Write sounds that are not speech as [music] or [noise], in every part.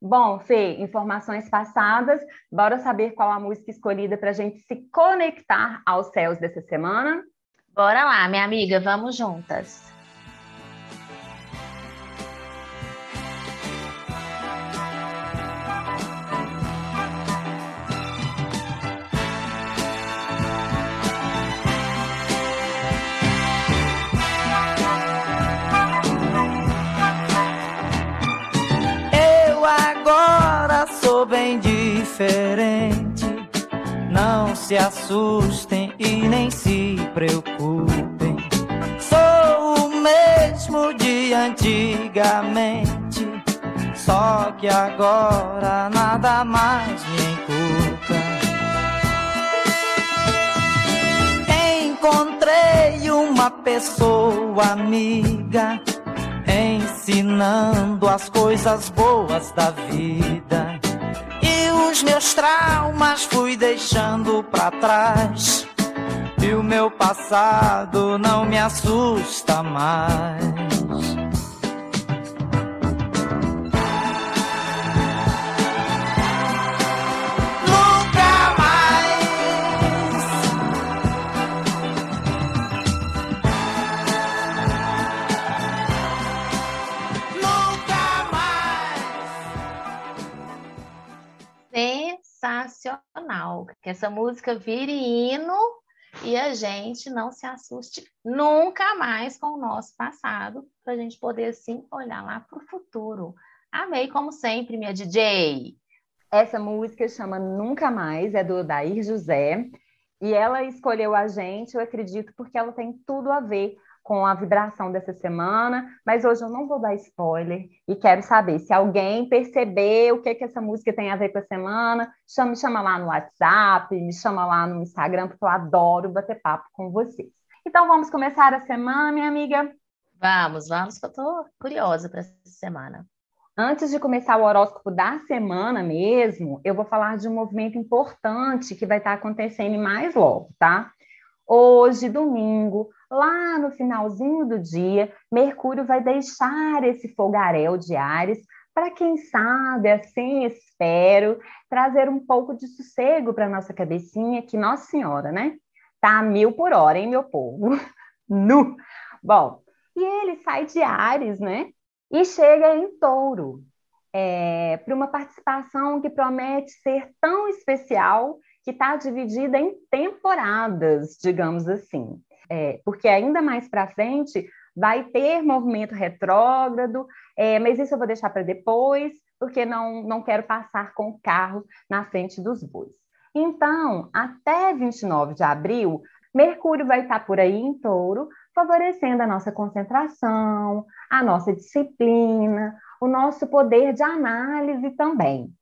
Bom, Fê, informações passadas, bora saber qual a música escolhida para a gente se conectar aos céus dessa semana? Bora lá, minha amiga, vamos juntas. Diferente. Não se assustem e nem se preocupem. Sou o mesmo de antigamente, só que agora nada mais me encurta. Encontrei uma pessoa amiga ensinando as coisas boas da vida os meus traumas fui deixando para trás. E o meu passado não me assusta mais. Que essa música vire hino e a gente não se assuste nunca mais com o nosso passado, para a gente poder, assim, olhar lá para o futuro. Amei, como sempre, minha DJ. Essa música chama Nunca Mais, é do Dair José, e ela escolheu a gente, eu acredito, porque ela tem tudo a ver com a vibração dessa semana, mas hoje eu não vou dar spoiler e quero saber se alguém percebeu o que, que essa música tem a ver com a semana, chama, me chama lá no WhatsApp, me chama lá no Instagram, porque eu adoro bater papo com vocês. Então vamos começar a semana, minha amiga? Vamos, vamos, que eu tô curiosa para essa semana. Antes de começar o horóscopo da semana mesmo, eu vou falar de um movimento importante que vai estar acontecendo mais logo, tá? Hoje, domingo, lá no finalzinho do dia, Mercúrio vai deixar esse fogaréu de Ares para quem sabe, assim espero, trazer um pouco de sossego para nossa cabecinha, que Nossa Senhora, né? Tá a mil por hora, hein, meu povo? [laughs] nu! Bom, e ele sai de Ares, né? E chega em touro, é, para uma participação que promete ser tão especial que está dividida em temporadas, digamos assim é, porque ainda mais para frente vai ter movimento retrógrado, é, mas isso eu vou deixar para depois, porque não, não quero passar com o carro na frente dos bois. Então, até 29 de abril, Mercúrio vai estar por aí em touro, favorecendo a nossa concentração, a nossa disciplina, o nosso poder de análise também.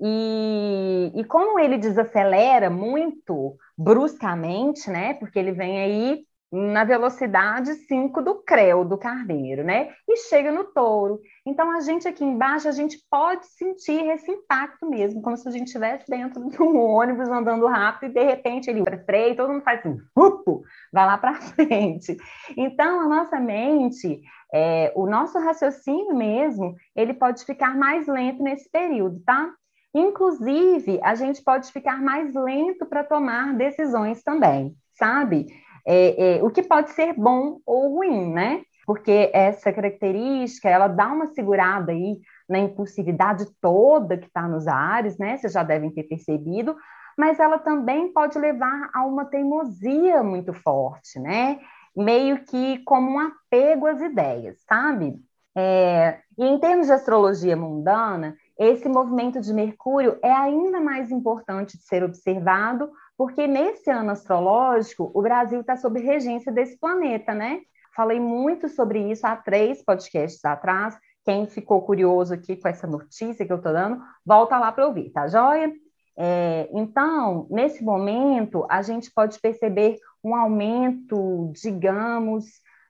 E, e como ele desacelera muito bruscamente, né? Porque ele vem aí na velocidade 5 do creu do carneiro, né? E chega no touro. Então a gente aqui embaixo a gente pode sentir esse impacto mesmo, como se a gente estivesse dentro de um ônibus andando rápido e de repente ele freia, todo mundo faz assim, upo, vai lá para [laughs] frente. Então a nossa mente, é, o nosso raciocínio mesmo, ele pode ficar mais lento nesse período, tá? Inclusive, a gente pode ficar mais lento para tomar decisões também, sabe? É, é, o que pode ser bom ou ruim, né? Porque essa característica, ela dá uma segurada aí na impulsividade toda que está nos ares, né? Vocês já devem ter percebido, mas ela também pode levar a uma teimosia muito forte, né? Meio que como um apego às ideias, sabe? É, e em termos de astrologia mundana, esse movimento de Mercúrio é ainda mais importante de ser observado, porque nesse ano astrológico, o Brasil está sob regência desse planeta, né? Falei muito sobre isso há três podcasts atrás. Quem ficou curioso aqui com essa notícia que eu estou dando, volta lá para ouvir, tá joia? É, então, nesse momento, a gente pode perceber um aumento, digamos,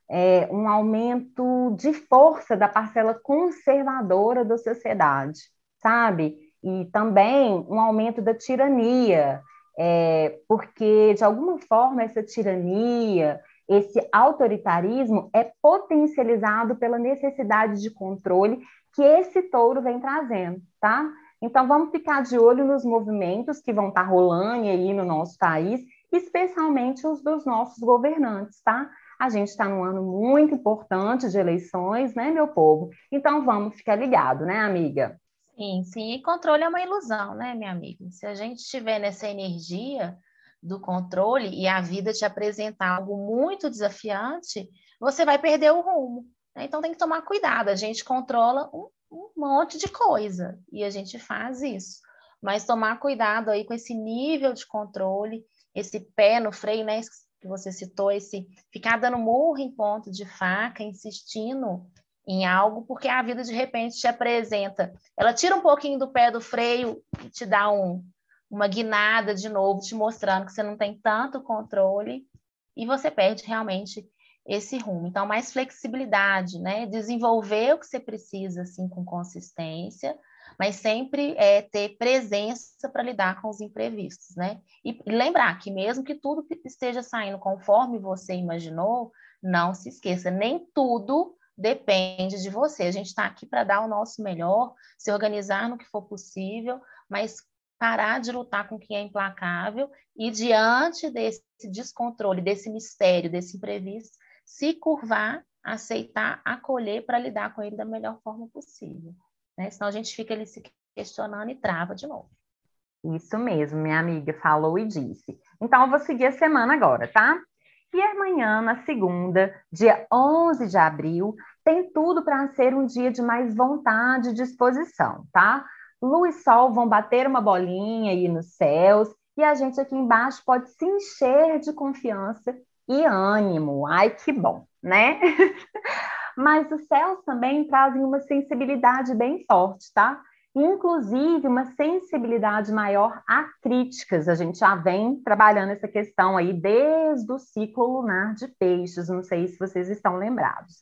é, um aumento de força da parcela conservadora da sociedade sabe? E também um aumento da tirania, é, porque, de alguma forma, essa tirania, esse autoritarismo é potencializado pela necessidade de controle que esse touro vem trazendo, tá? Então, vamos ficar de olho nos movimentos que vão estar tá rolando aí no nosso país, especialmente os dos nossos governantes, tá? A gente está num ano muito importante de eleições, né, meu povo? Então, vamos ficar ligado, né, amiga? Sim, sim. E controle é uma ilusão, né, minha amiga? Se a gente estiver nessa energia do controle e a vida te apresentar algo muito desafiante, você vai perder o rumo. Né? Então tem que tomar cuidado. A gente controla um, um monte de coisa e a gente faz isso. Mas tomar cuidado aí com esse nível de controle, esse pé no freio, né? Que você citou, esse ficar dando murro em ponto de faca, insistindo em algo, porque a vida de repente te apresenta. Ela tira um pouquinho do pé do freio e te dá um, uma guinada de novo, te mostrando que você não tem tanto controle e você perde realmente esse rumo. Então, mais flexibilidade, né? Desenvolver o que você precisa, assim, com consistência, mas sempre é, ter presença para lidar com os imprevistos, né? E lembrar que mesmo que tudo esteja saindo conforme você imaginou, não se esqueça, nem tudo depende de você. A gente está aqui para dar o nosso melhor, se organizar no que for possível, mas parar de lutar com quem é implacável e, diante desse descontrole, desse mistério, desse imprevisto, se curvar, aceitar, acolher para lidar com ele da melhor forma possível. Né? Senão a gente fica ali se questionando e trava de novo. Isso mesmo, minha amiga falou e disse. Então, eu vou seguir a semana agora, tá? E amanhã, na segunda, dia 11 de abril, tem tudo para ser um dia de mais vontade e disposição, tá? Lua e Sol vão bater uma bolinha aí nos céus e a gente aqui embaixo pode se encher de confiança e ânimo. Ai, que bom, né? [laughs] Mas os céus também trazem uma sensibilidade bem forte, tá? inclusive uma sensibilidade maior a críticas. A gente já vem trabalhando essa questão aí desde o ciclo lunar de peixes, não sei se vocês estão lembrados.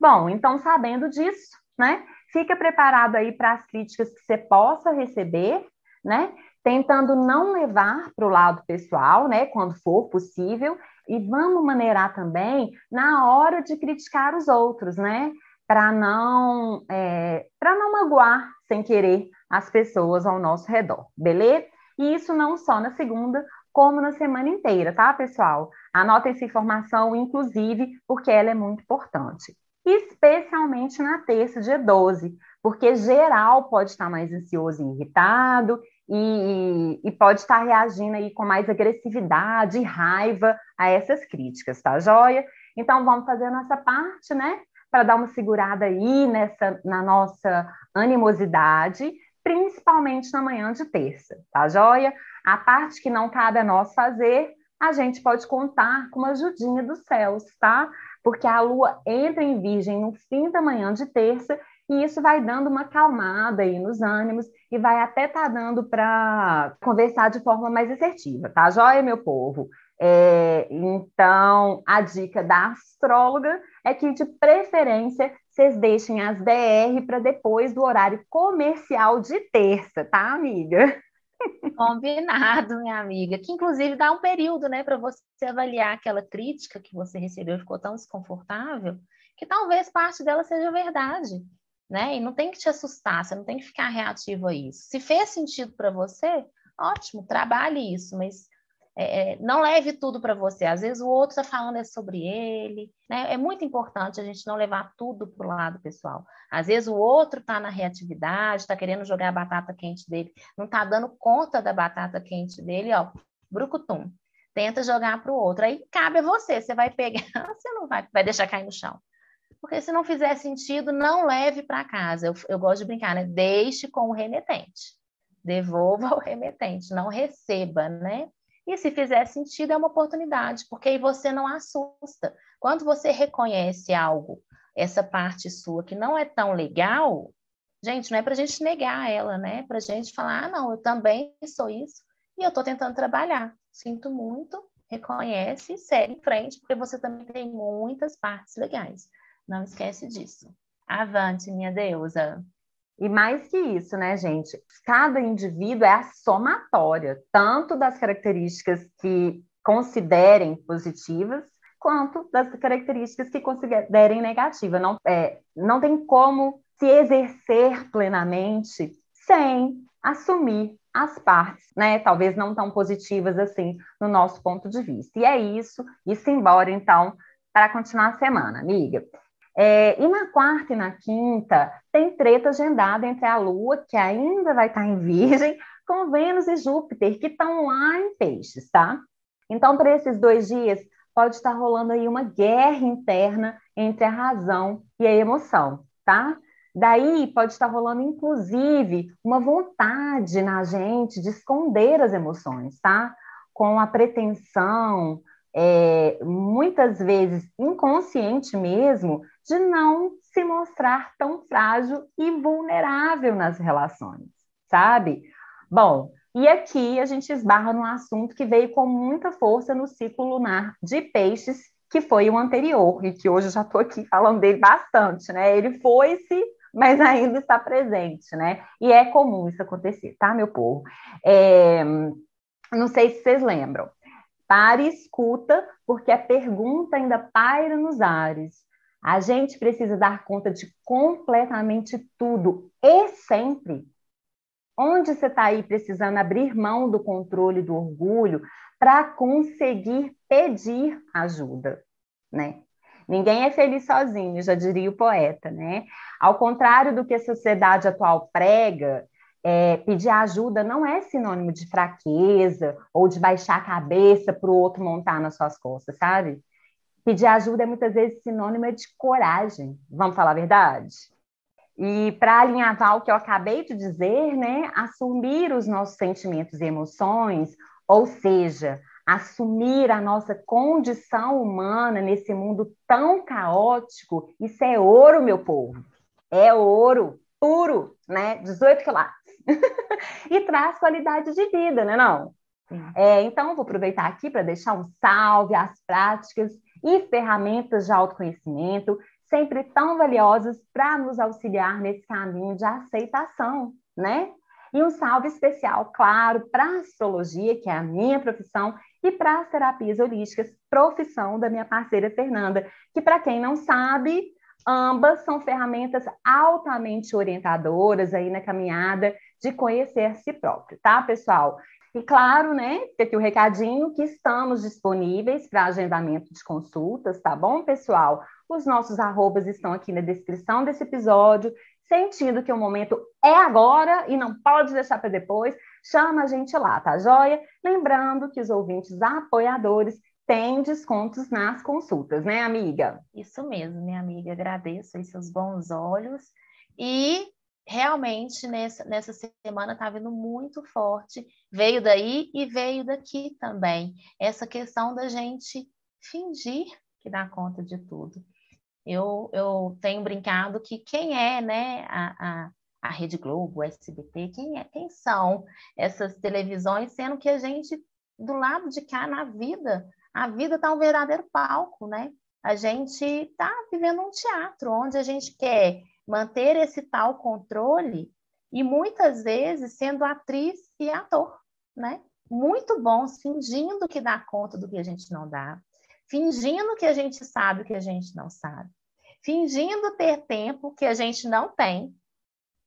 Bom, então sabendo disso, né? Fica preparado aí para as críticas que você possa receber, né? Tentando não levar para o lado pessoal, né? Quando for possível, e vamos maneirar também na hora de criticar os outros, né? para não é, para não magoar sem querer as pessoas ao nosso redor, beleza? E isso não só na segunda, como na semana inteira, tá, pessoal? Anota essa informação, inclusive, porque ela é muito importante. Especialmente na terça, dia 12, porque geral pode estar mais ansioso e irritado e, e pode estar reagindo aí com mais agressividade e raiva a essas críticas, tá joia? Então, vamos fazer a nossa parte, né? para dar uma segurada aí nessa na nossa animosidade, principalmente na manhã de terça, tá joia? A parte que não cabe a nós fazer, a gente pode contar com uma ajudinha dos céus, tá? Porque a lua entra em virgem no fim da manhã de terça e isso vai dando uma calmada aí nos ânimos e vai até tá dando para conversar de forma mais assertiva, tá joia, meu povo? É, então, a dica da astróloga é que, de preferência, vocês deixem as DR para depois do horário comercial de terça, tá, amiga? Combinado, minha amiga. Que inclusive dá um período, né, para você avaliar aquela crítica que você recebeu ficou tão desconfortável, que talvez parte dela seja verdade, né? E não tem que te assustar, você não tem que ficar reativo a isso. Se fez sentido para você, ótimo, trabalhe isso, mas é, é, não leve tudo para você. Às vezes o outro está falando é sobre ele. Né? É muito importante a gente não levar tudo para o lado pessoal. Às vezes o outro está na reatividade, está querendo jogar a batata quente dele, não está dando conta da batata quente dele, ó, brucutum. Tenta jogar para o outro. Aí cabe a você. Você vai pegar, [laughs] você não vai, vai deixar cair no chão. Porque se não fizer sentido, não leve para casa. Eu, eu gosto de brincar, né? Deixe com o remetente. Devolva [laughs] o remetente, não receba, né? E se fizer sentido, é uma oportunidade, porque aí você não assusta. Quando você reconhece algo, essa parte sua que não é tão legal, gente, não é para a gente negar ela, né? É para a gente falar, ah, não, eu também sou isso e eu estou tentando trabalhar. Sinto muito, reconhece e segue em frente, porque você também tem muitas partes legais. Não esquece disso. Avante, minha deusa. E mais que isso, né, gente? Cada indivíduo é a somatória, tanto das características que considerem positivas, quanto das características que considerem negativas. Não, é, não tem como se exercer plenamente sem assumir as partes, né? Talvez não tão positivas assim, no nosso ponto de vista. E é isso, isso embora, então, para continuar a semana, amiga. É, e na quarta e na quinta, tem treta agendada entre a Lua, que ainda vai estar em Virgem, com Vênus e Júpiter, que estão lá em Peixes, tá? Então, para esses dois dias, pode estar rolando aí uma guerra interna entre a razão e a emoção, tá? Daí pode estar rolando, inclusive, uma vontade na gente de esconder as emoções, tá? Com a pretensão, é, muitas vezes inconsciente mesmo, de não se mostrar tão frágil e vulnerável nas relações, sabe? Bom, e aqui a gente esbarra num assunto que veio com muita força no ciclo lunar de peixes, que foi o anterior, e que hoje eu já estou aqui falando dele bastante, né? Ele foi-se, mas ainda está presente, né? E é comum isso acontecer, tá, meu povo? É... Não sei se vocês lembram. Pare e escuta, porque a pergunta ainda paira nos ares. A gente precisa dar conta de completamente tudo e sempre. Onde você está aí precisando abrir mão do controle do orgulho para conseguir pedir ajuda, né? Ninguém é feliz sozinho, já diria o poeta, né? Ao contrário do que a sociedade atual prega, é, pedir ajuda não é sinônimo de fraqueza ou de baixar a cabeça para o outro montar nas suas costas, sabe? Pedir ajuda é muitas vezes sinônimo de coragem, vamos falar a verdade? E para alinhavar o que eu acabei de dizer, né, assumir os nossos sentimentos e emoções, ou seja, assumir a nossa condição humana nesse mundo tão caótico, isso é ouro, meu povo. É ouro puro, né? 18 quilates. [laughs] e traz qualidade de vida, né? Não? É, então, vou aproveitar aqui para deixar um salve às práticas e ferramentas de autoconhecimento, sempre tão valiosas para nos auxiliar nesse caminho de aceitação, né? E um salve especial, claro, para a astrologia, que é a minha profissão, e para as terapias holísticas, profissão da minha parceira Fernanda, que, para quem não sabe, ambas são ferramentas altamente orientadoras aí na caminhada de conhecer si próprio, tá, pessoal? E claro, né, aqui o recadinho que estamos disponíveis para agendamento de consultas, tá bom, pessoal? Os nossos arrobas estão aqui na descrição desse episódio. Sentindo que o momento é agora e não pode deixar para depois, chama a gente lá, tá joia? Lembrando que os ouvintes apoiadores têm descontos nas consultas, né, amiga? Isso mesmo, minha amiga. Agradeço aí seus bons olhos. E realmente nessa, nessa semana está vindo muito forte. Veio daí e veio daqui também. Essa questão da gente fingir que dá conta de tudo. Eu, eu tenho brincado que quem é né, a, a, a Rede Globo, o SBT, quem, é, quem são essas televisões, sendo que a gente do lado de cá na vida. A vida está um verdadeiro palco, né? A gente está vivendo um teatro onde a gente quer manter esse tal controle e muitas vezes sendo atriz e ator, né? Muito bons, fingindo que dá conta do que a gente não dá, fingindo que a gente sabe o que a gente não sabe, fingindo ter tempo que a gente não tem,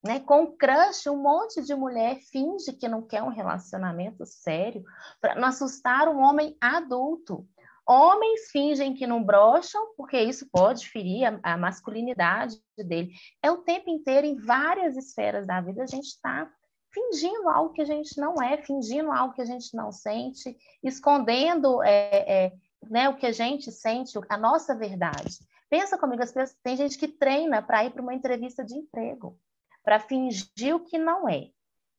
né? Com crush, um monte de mulher finge que não quer um relacionamento sério para não assustar um homem adulto. Homens fingem que não brocham, porque isso pode ferir a, a masculinidade dele. É o tempo inteiro, em várias esferas da vida, a gente está fingindo algo que a gente não é, fingindo algo que a gente não sente, escondendo é, é, né, o que a gente sente, a nossa verdade. Pensa comigo, as pessoas, tem gente que treina para ir para uma entrevista de emprego, para fingir o que não é.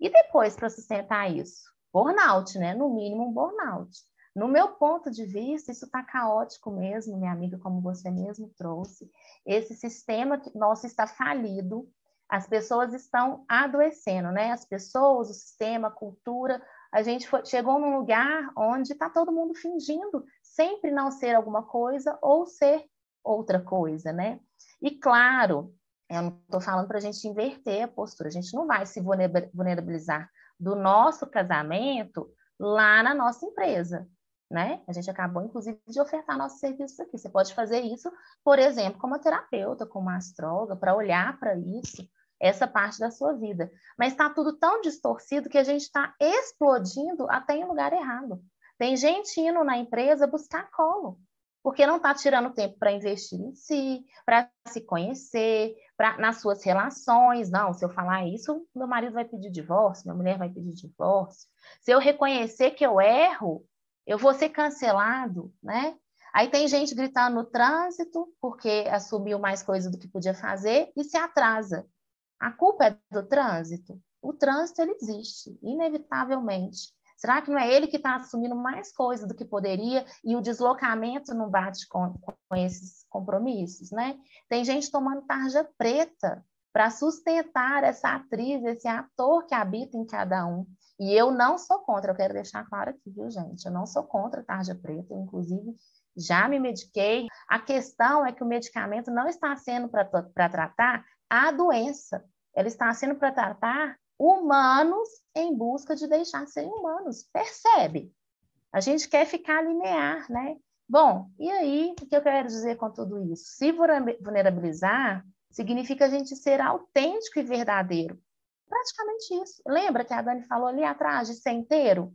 E depois, para sustentar isso? Burnout, né? No mínimo, um burnout. No meu ponto de vista, isso está caótico mesmo, minha amiga, como você mesmo trouxe. Esse sistema nosso está falido, as pessoas estão adoecendo, né? As pessoas, o sistema, a cultura. A gente foi, chegou num lugar onde está todo mundo fingindo sempre não ser alguma coisa ou ser outra coisa, né? E claro, eu não estou falando para a gente inverter a postura, a gente não vai se vulnerabilizar do nosso casamento lá na nossa empresa né? A gente acabou, inclusive, de ofertar nossos serviços aqui. Você pode fazer isso, por exemplo, como terapeuta, como astróloga, para olhar para isso, essa parte da sua vida. Mas está tudo tão distorcido que a gente está explodindo até em lugar errado. Tem gente indo na empresa buscar colo, porque não está tirando tempo para investir em si, para se conhecer, pra, nas suas relações. Não, se eu falar isso, meu marido vai pedir divórcio, minha mulher vai pedir divórcio. Se eu reconhecer que eu erro, eu vou ser cancelado, né? Aí tem gente gritando no trânsito porque assumiu mais coisa do que podia fazer e se atrasa. A culpa é do trânsito? O trânsito ele existe, inevitavelmente. Será que não é ele que está assumindo mais coisa do que poderia e o deslocamento não bate com, com esses compromissos, né? Tem gente tomando tarja preta para sustentar essa atriz, esse ator que habita em cada um. E eu não sou contra, eu quero deixar claro aqui, viu, gente? Eu não sou contra a tarja preta, eu, inclusive já me mediquei. A questão é que o medicamento não está sendo para tratar a doença, ele está sendo para tratar humanos em busca de deixar de serem humanos. Percebe? A gente quer ficar linear, né? Bom, e aí, o que eu quero dizer com tudo isso? Se vulnerabilizar significa a gente ser autêntico e verdadeiro praticamente isso. Lembra que a Dani falou ali atrás de ser inteiro?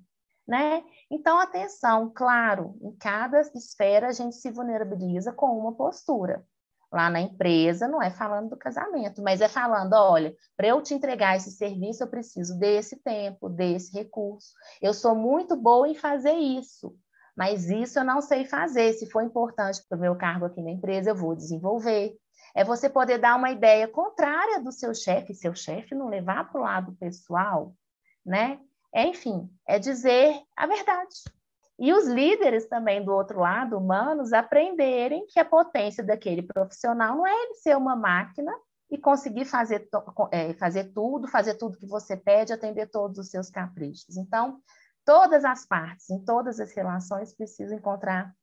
Né? Então, atenção, claro, em cada esfera a gente se vulnerabiliza com uma postura. Lá na empresa não é falando do casamento, mas é falando, olha, para eu te entregar esse serviço, eu preciso desse tempo, desse recurso. Eu sou muito boa em fazer isso, mas isso eu não sei fazer. Se for importante para o meu cargo aqui na empresa, eu vou desenvolver. É você poder dar uma ideia contrária do seu chefe, seu chefe não levar para o lado pessoal, né? É, enfim, é dizer a verdade. E os líderes também do outro lado, humanos, aprenderem que a potência daquele profissional não é ele ser uma máquina e conseguir fazer, é, fazer tudo, fazer tudo que você pede, atender todos os seus caprichos. Então, todas as partes, em todas as relações, precisam encontrar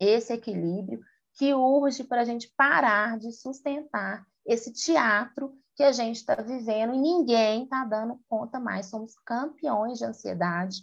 esse equilíbrio que urge para a gente parar de sustentar esse teatro que a gente está vivendo e ninguém está dando conta mais. Somos campeões de ansiedade,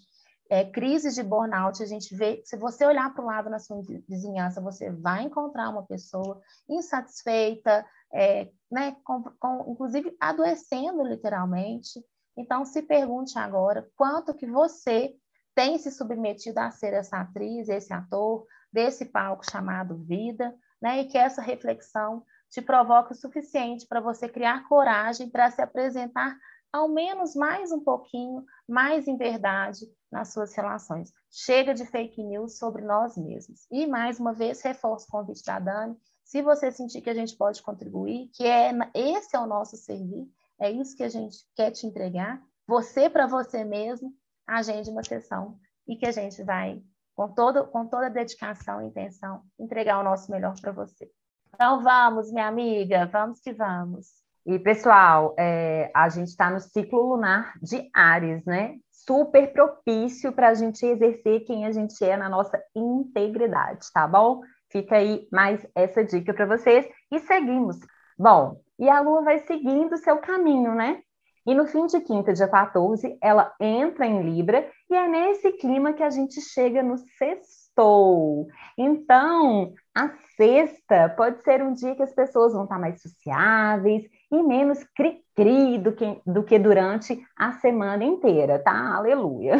é, crises de burnout. A gente vê, se você olhar para o lado na sua vizinhança, você vai encontrar uma pessoa insatisfeita, é, né, com, com, inclusive adoecendo literalmente. Então, se pergunte agora quanto que você tem se submetido a ser essa atriz, esse ator, desse palco chamado vida, né? E que essa reflexão te provoque o suficiente para você criar coragem para se apresentar ao menos mais um pouquinho, mais em verdade nas suas relações. Chega de fake news sobre nós mesmos. E mais uma vez reforço o convite da Dani. Se você sentir que a gente pode contribuir, que é esse é o nosso servir, é isso que a gente quer te entregar, você para você mesmo, agende uma sessão e que a gente vai com, todo, com toda a dedicação e intenção, entregar o nosso melhor para você. Então vamos, minha amiga, vamos que vamos. E, pessoal, é, a gente está no ciclo lunar de Ares, né? Super propício para a gente exercer quem a gente é na nossa integridade, tá bom? Fica aí mais essa dica para vocês. E seguimos. Bom, e a Lua vai seguindo o seu caminho, né? E no fim de quinta, dia 14, ela entra em Libra e é nesse clima que a gente chega no sextou. Então, a sexta pode ser um dia que as pessoas vão estar mais sociáveis e menos cri-cri do que, do que durante a semana inteira, tá? Aleluia!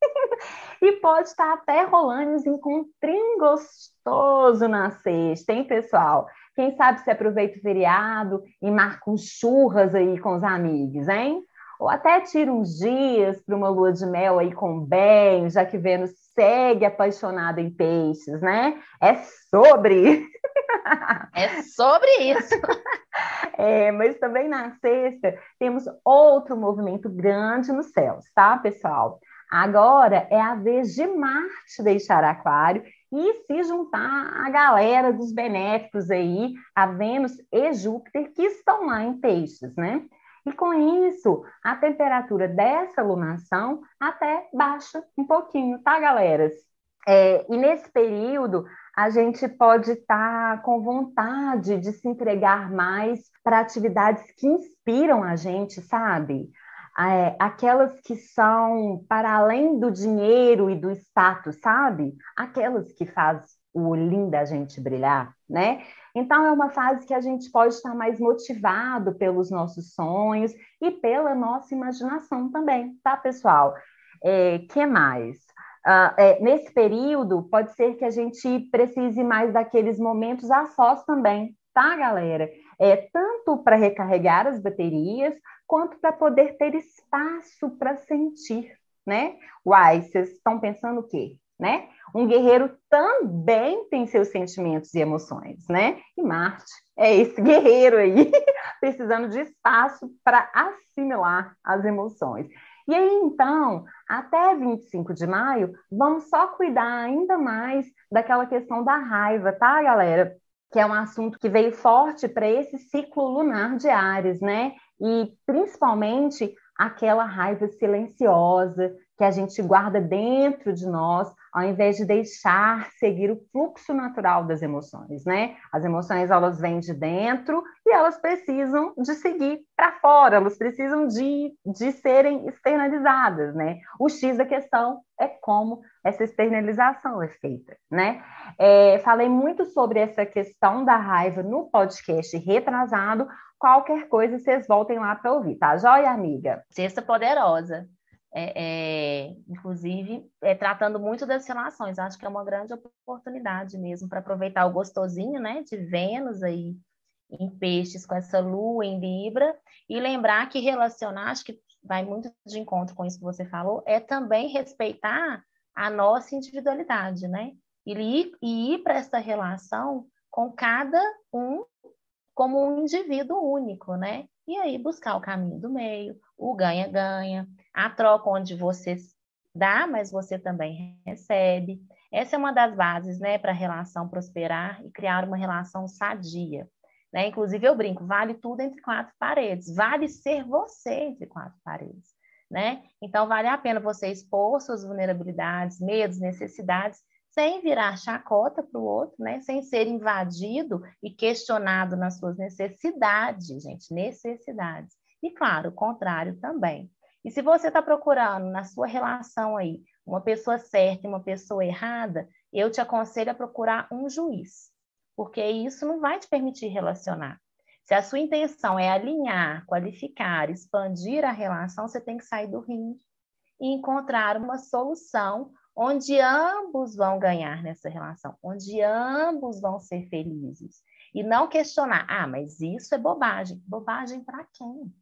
[laughs] e pode estar até rolando um encontrinho gostoso na sexta, hein, pessoal? Quem sabe se aproveita o feriado e marca um churras aí com os amigos, hein? Ou até tira uns dias para uma lua de mel aí com bem, já que Vênus segue apaixonada em peixes, né? É sobre! [laughs] É sobre isso! [laughs] É, mas também na sexta temos outro movimento grande nos céus, tá, pessoal? Agora é a vez de Marte deixar Aquário e se juntar à galera dos benéficos aí, a Vênus e Júpiter, que estão lá em peixes, né? E com isso, a temperatura dessa lunação até baixa um pouquinho, tá, galera? É, e nesse período, a gente pode estar tá com vontade de se entregar mais para atividades que inspiram a gente, sabe? É, aquelas que são para além do dinheiro e do status, sabe? Aquelas que faz o olhinho da gente brilhar, né? Então é uma fase que a gente pode estar mais motivado pelos nossos sonhos e pela nossa imaginação também, tá, pessoal? É, que mais? Uh, é, nesse período, pode ser que a gente precise mais daqueles momentos a sós também, tá, galera? É, tanto para recarregar as baterias, quanto para poder ter espaço para sentir, né? Uai, vocês estão pensando o quê? Né? Um guerreiro também tem seus sentimentos e emoções, né? E Marte é esse [laughs] guerreiro aí, precisando de espaço para assimilar as emoções. E aí, então, até 25 de maio, vamos só cuidar ainda mais daquela questão da raiva, tá, galera? Que é um assunto que veio forte para esse ciclo lunar de Ares, né? e principalmente aquela raiva silenciosa que a gente guarda dentro de nós, ao invés de deixar seguir o fluxo natural das emoções, né? As emoções elas vêm de dentro e elas precisam de seguir para fora, elas precisam de, de serem externalizadas, né? O X da questão é como essa externalização é feita, né? É, falei muito sobre essa questão da raiva no podcast retrasado. Qualquer coisa, vocês voltem lá para ouvir, tá? Joia, amiga? Sexta poderosa é, é, inclusive é, tratando muito das relações. Acho que é uma grande oportunidade mesmo para aproveitar o gostosinho, né, de Vênus aí em peixes com essa lua em Libra e lembrar que relacionar, acho que vai muito de encontro com isso que você falou, é também respeitar a nossa individualidade, né? E ir, ir para essa relação com cada um como um indivíduo único, né? E aí buscar o caminho do meio, o ganha-ganha, a troca onde você dá, mas você também recebe. Essa é uma das bases, né, para a relação prosperar e criar uma relação sadia. Né? Inclusive, eu brinco, vale tudo entre quatro paredes, vale ser você entre quatro paredes. Né? Então, vale a pena você expor suas vulnerabilidades, medos, necessidades, sem virar chacota para o outro, né? sem ser invadido e questionado nas suas necessidades, gente, necessidades. E, claro, o contrário também. E se você está procurando na sua relação aí uma pessoa certa e uma pessoa errada, eu te aconselho a procurar um juiz, porque isso não vai te permitir relacionar. Se a sua intenção é alinhar, qualificar, expandir a relação, você tem que sair do ringue e encontrar uma solução onde ambos vão ganhar nessa relação, onde ambos vão ser felizes. E não questionar, ah, mas isso é bobagem. Bobagem para quem?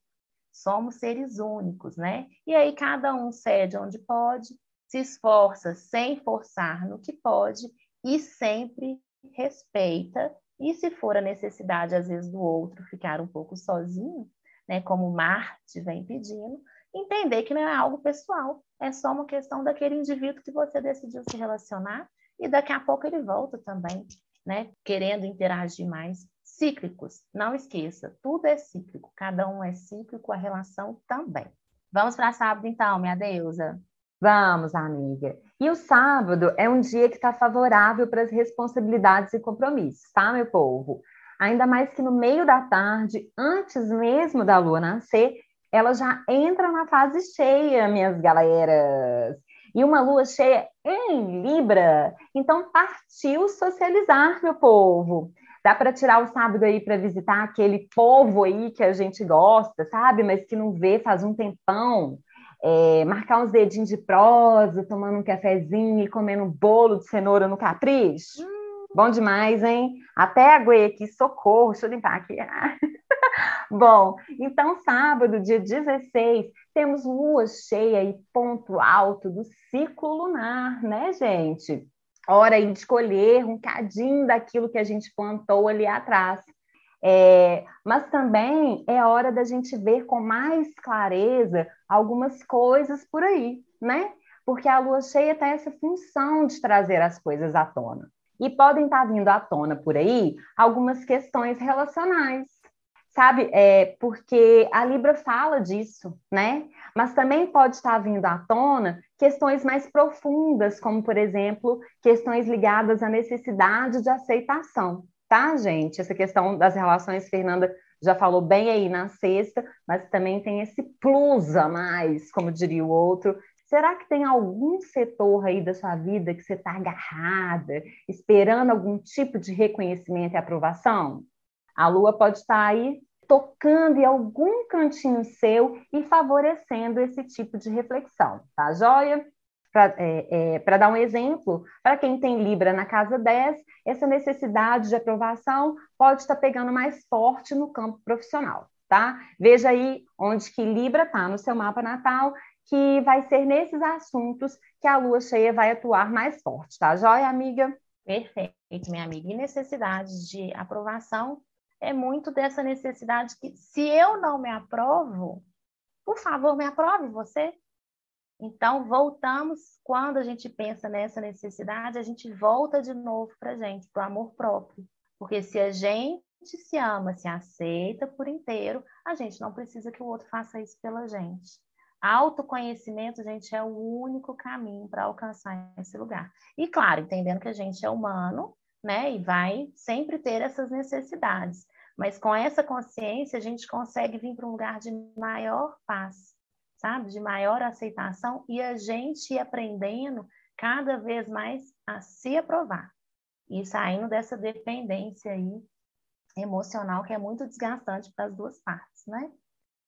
Somos seres únicos, né? E aí cada um cede onde pode, se esforça sem forçar no que pode e sempre respeita. E se for a necessidade, às vezes, do outro ficar um pouco sozinho, né, como Marte vem pedindo, entender que não é algo pessoal, é só uma questão daquele indivíduo que você decidiu se relacionar e daqui a pouco ele volta também. né? Querendo interagir mais. Cíclicos, não esqueça, tudo é cíclico, cada um é cíclico, a relação também. Vamos para sábado então, minha deusa. Vamos, amiga. E o sábado é um dia que está favorável para as responsabilidades e compromissos, tá, meu povo? Ainda mais que no meio da tarde, antes mesmo da lua nascer, ela já entra na fase cheia, minhas galeras. E uma lua cheia em Libra. Então, partiu socializar, meu povo. Dá para tirar o sábado aí para visitar aquele povo aí que a gente gosta, sabe? Mas que não vê faz um tempão. É, marcar uns dedinhos de prosa, tomando um cafezinho e comendo um bolo de cenoura no capricho. Hum. Bom demais, hein? Até aguei aqui, socorro, deixa eu limpar aqui. [laughs] Bom, então sábado, dia 16, temos lua cheia e ponto alto do ciclo lunar, né, gente? Hora aí de escolher um cadinho daquilo que a gente plantou ali atrás. É, mas também é hora da gente ver com mais clareza algumas coisas por aí, né? Porque a lua cheia tem essa função de trazer as coisas à tona. E podem estar vindo à tona por aí algumas questões relacionais, sabe? É, porque a Libra fala disso, né? Mas também pode estar vindo à tona questões mais profundas, como, por exemplo, questões ligadas à necessidade de aceitação, tá, gente? Essa questão das relações, Fernanda já falou bem aí na sexta, mas também tem esse plus a mais, como diria o outro. Será que tem algum setor aí da sua vida que você está agarrada, esperando algum tipo de reconhecimento e aprovação? A lua pode estar aí tocando em algum cantinho seu e favorecendo esse tipo de reflexão, tá joia? Para é, é, dar um exemplo, para quem tem Libra na casa 10, essa necessidade de aprovação pode estar pegando mais forte no campo profissional, tá? Veja aí onde que Libra está no seu mapa natal, que vai ser nesses assuntos que a lua cheia vai atuar mais forte, tá joia, amiga? Perfeito, minha amiga. E necessidade de aprovação é muito dessa necessidade que, se eu não me aprovo, por favor, me aprove você. Então, voltamos, quando a gente pensa nessa necessidade, a gente volta de novo para a gente, para o amor próprio. Porque se a gente se ama, se aceita por inteiro, a gente não precisa que o outro faça isso pela gente. Autoconhecimento, gente, é o único caminho para alcançar esse lugar. E claro, entendendo que a gente é humano, né? E vai sempre ter essas necessidades. Mas com essa consciência, a gente consegue vir para um lugar de maior paz, sabe? De maior aceitação e a gente ir aprendendo cada vez mais a se aprovar e saindo dessa dependência aí emocional que é muito desgastante para as duas partes, né?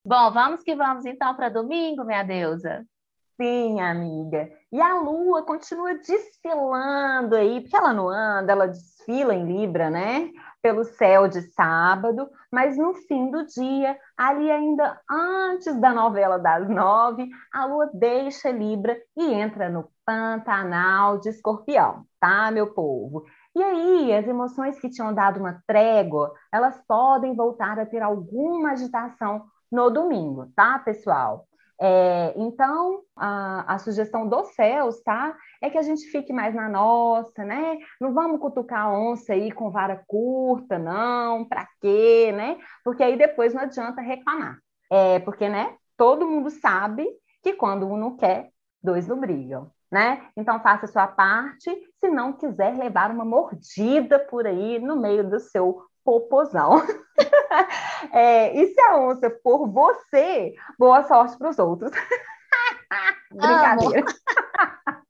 Bom, vamos que vamos então para domingo, minha deusa. Sim, amiga. E a Lua continua desfilando aí, porque ela não anda, ela desfila em Libra, né? Pelo céu de sábado, mas no fim do dia, ali ainda antes da novela das nove, a Lua deixa Libra e entra no Pantanal de Escorpião, tá, meu povo? E aí, as emoções que tinham dado uma trégua, elas podem voltar a ter alguma agitação no domingo, tá, pessoal? É, então, a, a, sugestão dos céus, tá? É que a gente fique mais na nossa, né? Não vamos cutucar onça aí com vara curta, não, para quê, né? Porque aí depois não adianta reclamar. É, porque, né? Todo mundo sabe que quando um não quer, dois não brigam, né? Então faça a sua parte, se não quiser levar uma mordida por aí no meio do seu popozão. [laughs] é, e se a onça for você, boa sorte para os outros. [laughs] Brincadeira. [laughs]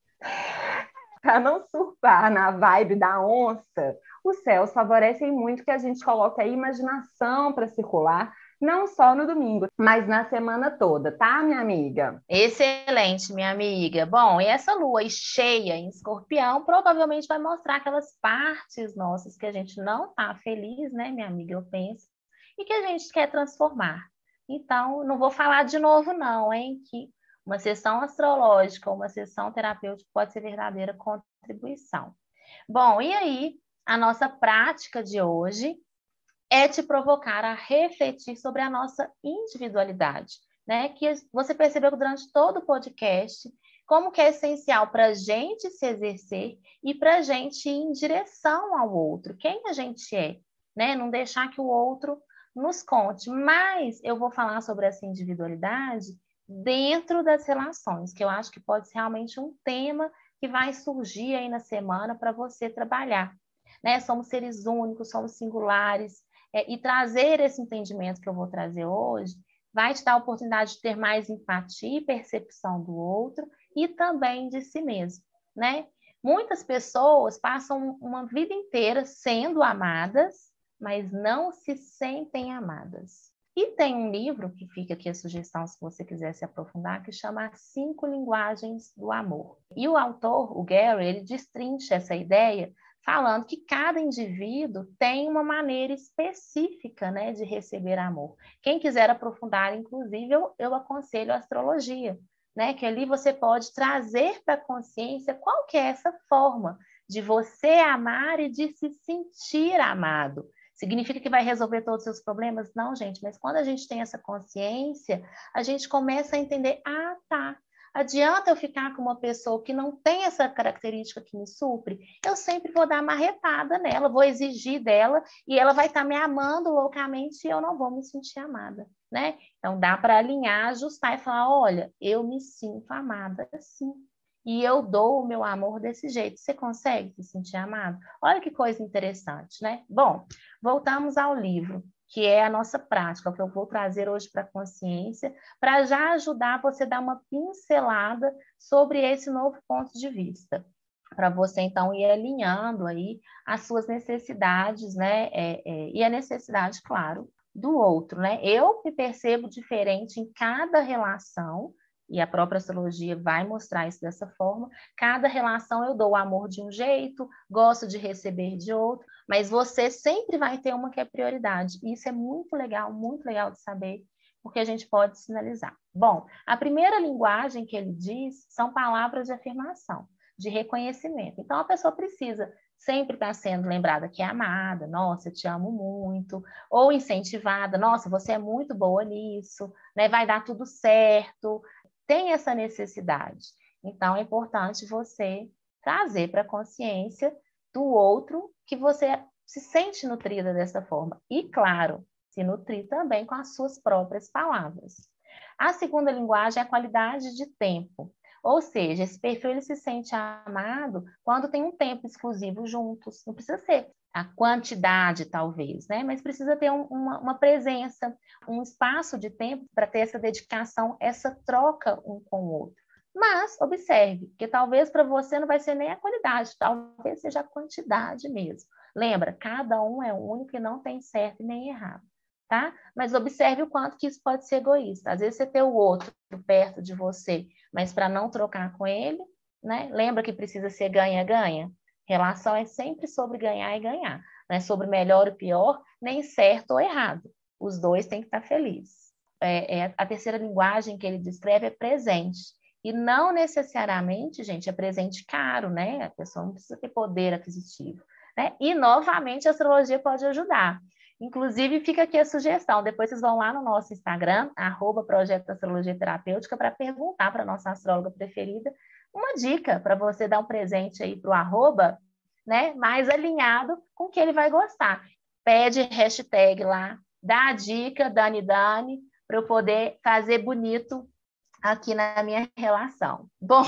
para não surfar na vibe da onça, os céus favorecem muito que a gente coloque a imaginação para circular não só no domingo, mas na semana toda, tá, minha amiga? Excelente, minha amiga. Bom, e essa lua cheia em escorpião provavelmente vai mostrar aquelas partes nossas que a gente não tá feliz, né, minha amiga? Eu penso, e que a gente quer transformar. Então, não vou falar de novo, não, hein? Que uma sessão astrológica uma sessão terapêutica pode ser verdadeira contribuição. Bom, e aí, a nossa prática de hoje é te provocar a refletir sobre a nossa individualidade, né? Que você percebeu durante todo o podcast Como que é essencial para a gente se exercer e para a gente ir em direção ao outro, quem a gente é, né? Não deixar que o outro nos conte. Mas eu vou falar sobre essa individualidade dentro das relações, que eu acho que pode ser realmente um tema que vai surgir aí na semana para você trabalhar. Né? Somos seres únicos, somos singulares, é, e trazer esse entendimento que eu vou trazer hoje vai te dar a oportunidade de ter mais empatia e percepção do outro e também de si mesmo, né? Muitas pessoas passam uma vida inteira sendo amadas, mas não se sentem amadas. E tem um livro que fica aqui a sugestão, se você quiser se aprofundar, que chama Cinco Linguagens do Amor. E o autor, o Gary, ele destrincha essa ideia falando que cada indivíduo tem uma maneira específica né, de receber amor. Quem quiser aprofundar, inclusive, eu, eu aconselho a astrologia, né, que ali você pode trazer para a consciência qual que é essa forma de você amar e de se sentir amado. Significa que vai resolver todos os seus problemas? Não, gente, mas quando a gente tem essa consciência, a gente começa a entender: ah, tá, Adianta eu ficar com uma pessoa que não tem essa característica que me supre? Eu sempre vou dar marretada nela, vou exigir dela e ela vai estar tá me amando loucamente e eu não vou me sentir amada, né? Então dá para alinhar, ajustar e falar: olha, eu me sinto amada assim. E eu dou o meu amor desse jeito. Você consegue se sentir amado? Olha que coisa interessante, né? Bom, voltamos ao livro que é a nossa prática, que eu vou trazer hoje para a consciência, para já ajudar você a dar uma pincelada sobre esse novo ponto de vista, para você então ir alinhando aí as suas necessidades, né? É, é, e a necessidade, claro, do outro, né? Eu me percebo diferente em cada relação, e a própria astrologia vai mostrar isso dessa forma. Cada relação eu dou o amor de um jeito, gosto de receber de outro, mas você sempre vai ter uma que é prioridade. E isso é muito legal, muito legal de saber, porque a gente pode sinalizar. Bom, a primeira linguagem que ele diz são palavras de afirmação, de reconhecimento. Então a pessoa precisa sempre estar sendo lembrada que é amada, nossa, eu te amo muito, ou incentivada, nossa, você é muito boa nisso, né? Vai dar tudo certo, tem essa necessidade. Então, é importante você trazer para a consciência do outro que você se sente nutrida dessa forma. E, claro, se nutrir também com as suas próprias palavras. A segunda linguagem é a qualidade de tempo. Ou seja, esse perfil ele se sente amado quando tem um tempo exclusivo juntos. Não precisa ser a quantidade, talvez, né? Mas precisa ter um, uma, uma, presença, um espaço de tempo para ter essa dedicação, essa troca um com o outro. Mas observe que talvez para você não vai ser nem a qualidade, talvez seja a quantidade mesmo. Lembra, cada um é único e não tem certo nem errado, tá? Mas observe o quanto que isso pode ser egoísta. Às vezes você ter o outro perto de você, mas para não trocar com ele, né? Lembra que precisa ser ganha-ganha? Relação é sempre sobre ganhar e ganhar, não é sobre melhor ou pior, nem certo ou errado. Os dois têm que estar felizes. É, é, a terceira linguagem que ele descreve é presente. E não necessariamente, gente, é presente caro, né? A pessoa não precisa ter poder aquisitivo. Né? E, novamente, a astrologia pode ajudar. Inclusive, fica aqui a sugestão. Depois vocês vão lá no nosso Instagram, arroba Projeto Astrologia Terapêutica, para perguntar para a nossa astróloga preferida uma dica para você dar um presente aí para o arroba, né? Mais alinhado com o que ele vai gostar. Pede hashtag lá, dá a dica, Dani Dani, para eu poder fazer bonito aqui na minha relação. Bom,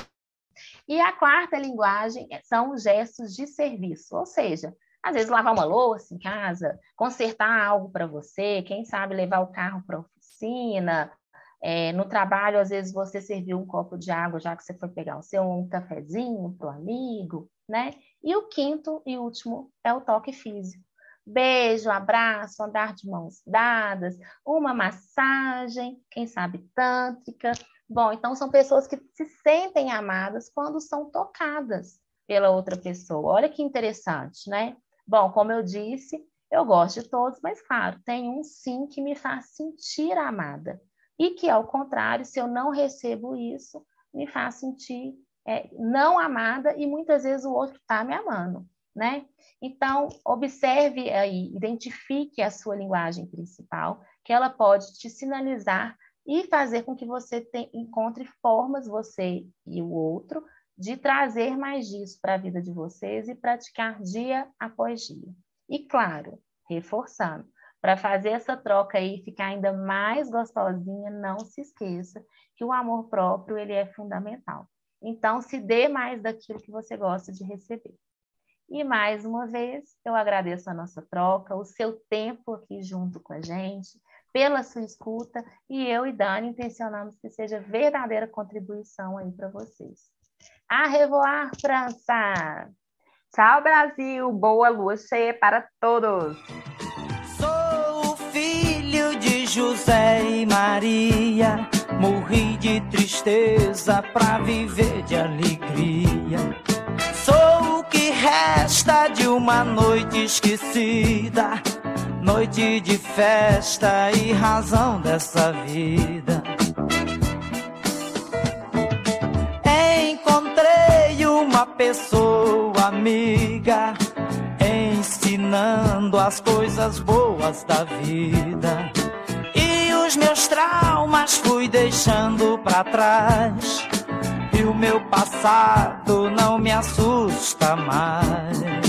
e a quarta linguagem são os gestos de serviço, ou seja, às vezes lavar uma louça em casa, consertar algo para você, quem sabe levar o carro para a oficina, é, no trabalho, às vezes você serviu um copo de água já que você foi pegar o seu um cafezinho para o amigo, né? E o quinto e último é o toque físico. Beijo, abraço, andar de mãos dadas, uma massagem, quem sabe tântrica. Bom, então são pessoas que se sentem amadas quando são tocadas pela outra pessoa. Olha que interessante, né? Bom, como eu disse, eu gosto de todos, mas claro, tem um sim que me faz sentir amada e que, ao contrário, se eu não recebo isso, me faz sentir é, não amada e muitas vezes o outro está me amando, né? Então, observe aí, identifique a sua linguagem principal, que ela pode te sinalizar e fazer com que você te, encontre formas, você e o outro, de trazer mais disso para a vida de vocês e praticar dia após dia. E claro, reforçando, para fazer essa troca aí ficar ainda mais gostosinha, não se esqueça que o amor próprio ele é fundamental. Então, se dê mais daquilo que você gosta de receber. E mais uma vez, eu agradeço a nossa troca, o seu tempo aqui junto com a gente, pela sua escuta, e eu e Dani intencionamos que seja verdadeira contribuição aí para vocês. A revoar, França! Tchau, Brasil! Boa lua cheia para todos! Sou o filho de José e Maria, morri de tristeza para viver de alegria. Sou o que resta de uma noite esquecida noite de festa e razão dessa vida. Encontrei uma pessoa amiga, ensinando as coisas boas da vida. E os meus traumas fui deixando para trás. E o meu passado não me assusta mais.